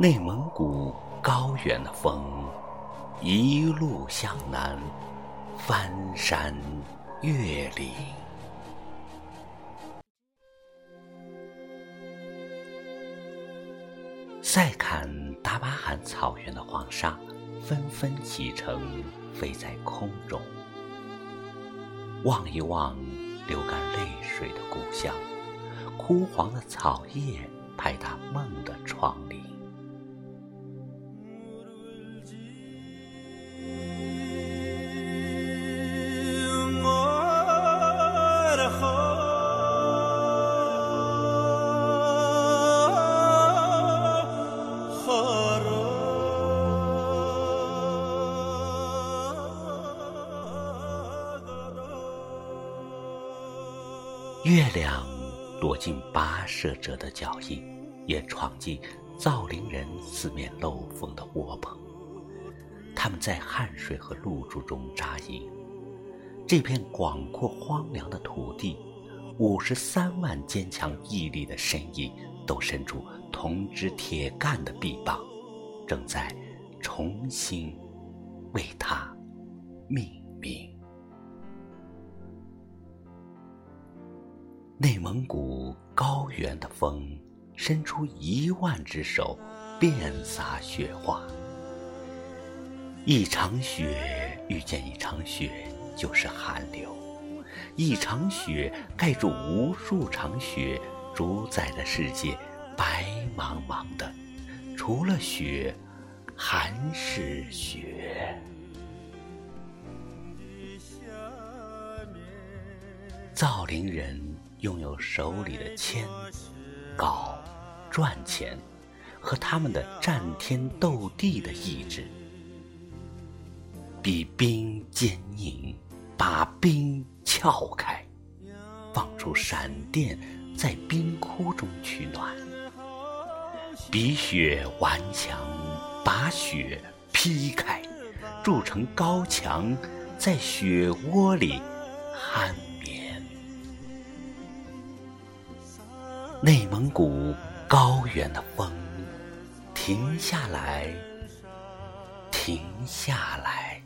内蒙古高原的风，一路向南，翻山越岭。塞坎达巴罕草原的黄沙，纷纷启程，飞在空中。望一望流干泪水的故乡，枯黄的草叶拍打梦的窗棂。月亮躲进跋涉者的脚印，也闯进造林人四面漏风的窝棚。他们在汗水和露珠中扎营。这片广阔荒凉的土地，五十三万坚强毅力的身影，都伸出铜枝铁干的臂膀，正在重新为他命名。内蒙古高原的风，伸出一万只手，遍洒雪花。一场雪遇见一场雪，就是寒流；一场雪盖住无数场雪，主宰的世界白茫茫的，除了雪，还是雪。造林人。拥有手里的铅、镐、赚钱，和他们的战天斗地的意志，比冰坚硬，把冰撬开，放出闪电，在冰窟中取暖；比雪顽强，把雪劈开，筑成高墙，在雪窝里酣。内蒙古高原的风，停下来，停下来。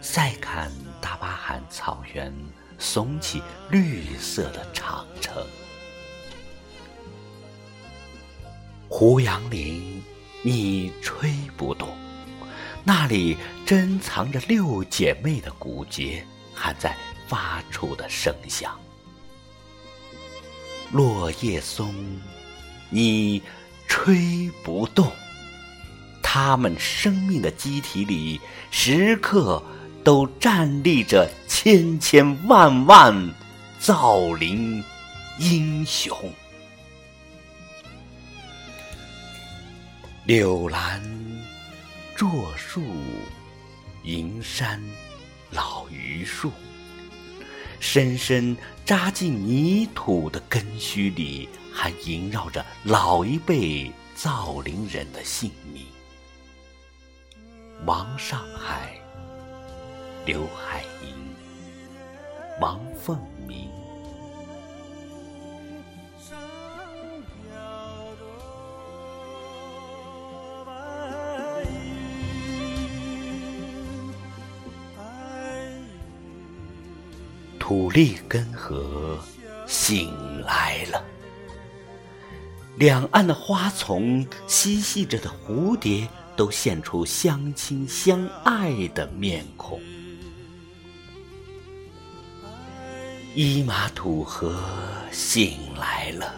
塞坎达巴罕草原耸起绿色的长城，胡杨林你吹不动，那里珍藏着六姐妹的骨节，还在发出的声响。落叶松，你吹不动。他们生命的机体里，时刻都站立着千千万万造林英雄。柳兰柞树，银山老榆树。深深扎进泥土的根须里，还萦绕着老一辈造林人的姓名：王上海、刘海银、王凤鸣。土利根河醒来了，两岸的花丛嬉戏着的蝴蝶都现出相亲相爱的面孔。伊玛土河醒来了，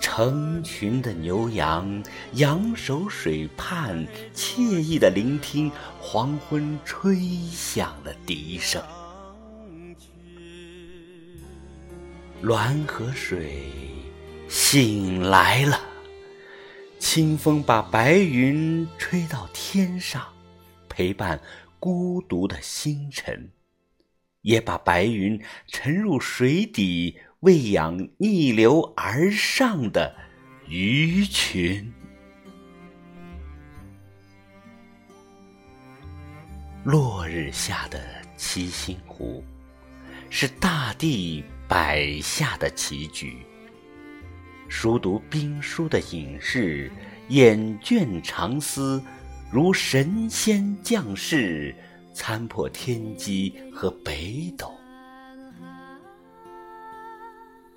成群的牛羊仰首水畔，惬意的聆听黄昏吹响的笛声。滦河水醒来了，清风把白云吹到天上，陪伴孤独的星辰，也把白云沉入水底，喂养逆流而上的鱼群。落日下的七星湖，是大地。摆下的棋局，熟读兵书的隐士，眼倦长思，如神仙降世，参破天机和北斗。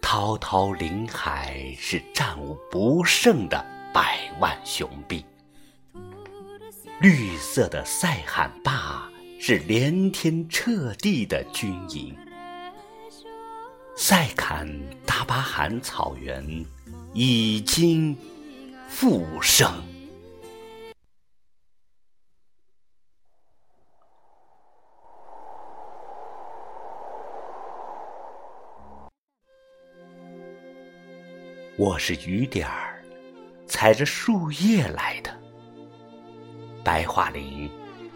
滔滔林海是战无不胜的百万雄兵，绿色的塞罕坝是连天彻地的军营。塞坎达巴罕草原已经复生。我是雨点儿，踩着树叶来的。白桦林，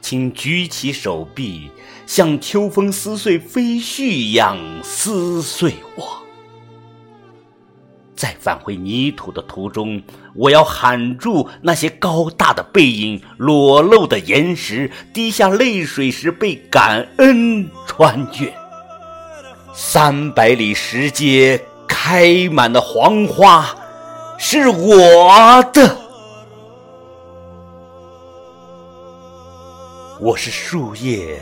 请举起手臂，像秋风撕碎飞絮一样撕碎我。在返回泥土的途中，我要喊住那些高大的背影、裸露的岩石、滴下泪水时被感恩穿越。三百里石阶。开满的黄花是我的，我是树叶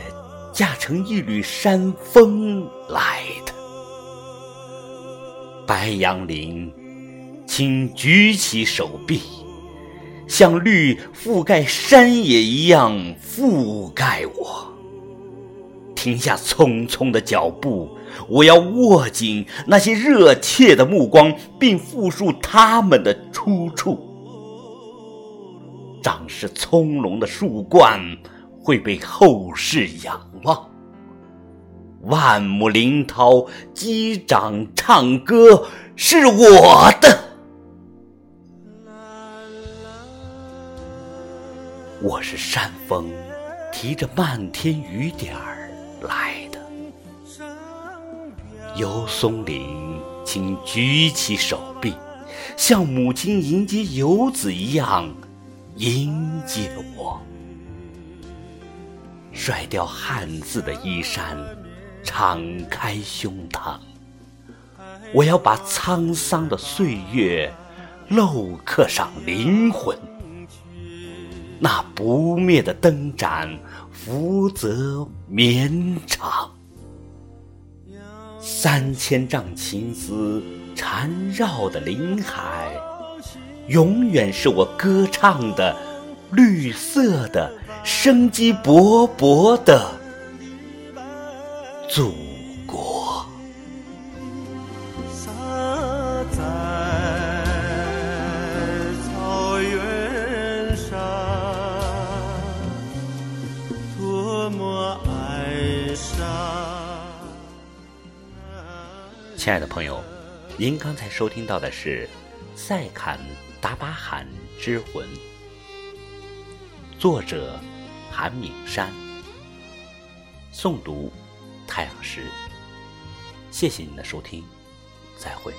架成一缕山风来的。白杨林，请举起手臂，像绿覆盖山野一样覆盖我。停下匆匆的脚步，我要握紧那些热切的目光，并复述他们的出处。长势葱茏的树冠会被后世仰望，万亩林涛击掌唱歌是我的。我是山峰，提着漫天雨点儿。来的，游松岭，请举起手臂，像母亲迎接游子一样迎接我。甩掉汉字的衣衫，敞开胸膛，我要把沧桑的岁月镂刻上灵魂。那不灭的灯盏，福泽绵长。三千丈情丝缠绕的林海，永远是我歌唱的绿色的、生机勃勃的祖国。亲爱的朋友，您刚才收听到的是《塞坎达巴罕之魂》，作者韩敏山，诵读太阳石。谢谢您的收听，再会。